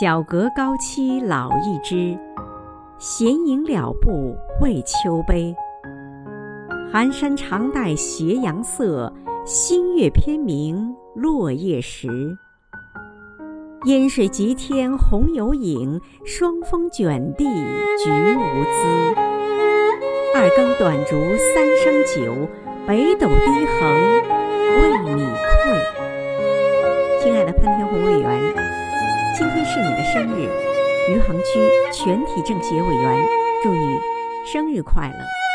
小阁高栖老一枝，闲吟了步为秋悲。寒山长带斜阳色，新月偏明落叶时。烟水极天红有影，霜风卷地菊无姿。二更短烛三升酒，北斗低横为你馈。亲爱的潘天红委员，是你的生日，余杭区全体政协委员祝你生日快乐。